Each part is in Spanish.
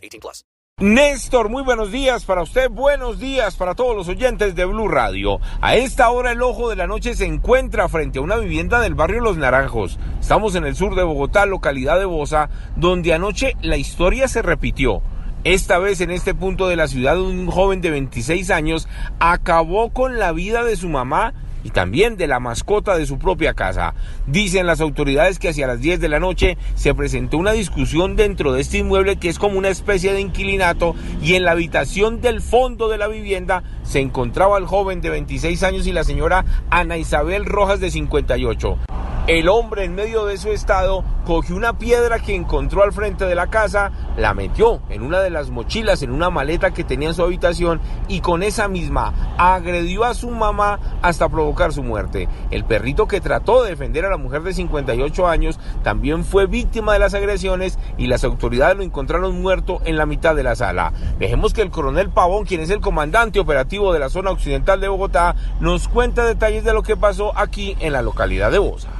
18 plus. Néstor, muy buenos días para usted, buenos días para todos los oyentes de Blue Radio. A esta hora el ojo de la noche se encuentra frente a una vivienda del barrio Los Naranjos. Estamos en el sur de Bogotá, localidad de Bosa, donde anoche la historia se repitió. Esta vez en este punto de la ciudad un joven de 26 años acabó con la vida de su mamá y también de la mascota de su propia casa. Dicen las autoridades que hacia las 10 de la noche se presentó una discusión dentro de este inmueble que es como una especie de inquilinato y en la habitación del fondo de la vivienda se encontraba el joven de 26 años y la señora Ana Isabel Rojas de 58. El hombre en medio de su estado cogió una piedra que encontró al frente de la casa, la metió en una de las mochilas, en una maleta que tenía en su habitación y con esa misma agredió a su mamá hasta provocar su muerte. El perrito que trató de defender a la mujer de 58 años también fue víctima de las agresiones y las autoridades lo encontraron muerto en la mitad de la sala. Dejemos que el coronel Pavón, quien es el comandante operativo de la zona occidental de Bogotá, nos cuente detalles de lo que pasó aquí en la localidad de Bosa.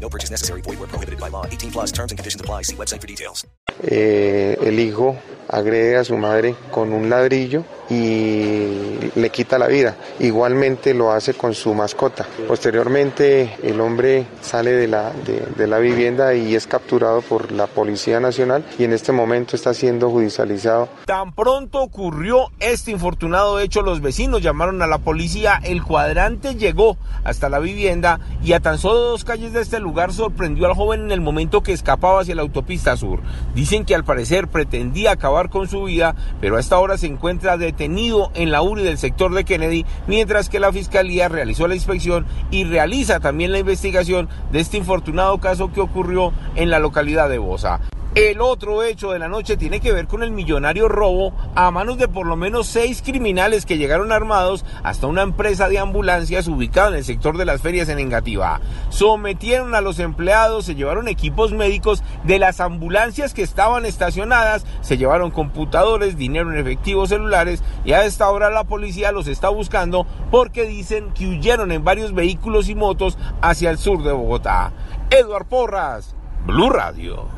No purchase necessary. Void were prohibited by law. 18 plus terms and conditions apply. See website for details. eh, el hijo agrede a su madre con un ladrillo y le quita la vida. Igualmente lo hace con su mascota. Posteriormente el hombre sale de la, de, la vivienda y es capturado por la Policía Nacional y en este momento está siendo judicializado. Tan pronto ocurrió este infortunado hecho, los vecinos llamaron a la policía, el cuadrante llegó hasta la vivienda y a tan solo dos calles de este lugar sorprendió al joven en el momento que escapaba hacia la autopista sur. Dicen que al parecer pretendía acabar con su vida, pero a esta hora se encuentra detenido en la URI del sector de Kennedy, mientras que la fiscalía realizó la inspección y realiza también la investigación de este infortunado caso que ocurrió en la localidad de Bosa. El otro hecho de la noche tiene que ver con el millonario robo a manos de por lo menos seis criminales que llegaron armados hasta una empresa de ambulancias ubicada en el sector de las ferias en Engativá. Sometieron a los empleados, se llevaron equipos médicos de las ambulancias que estaban estacionadas, se llevaron computadores, dinero en efectivo, celulares y a esta hora la policía los está buscando porque dicen que huyeron en varios vehículos y motos hacia el sur de Bogotá. Eduard Porras, Blue Radio.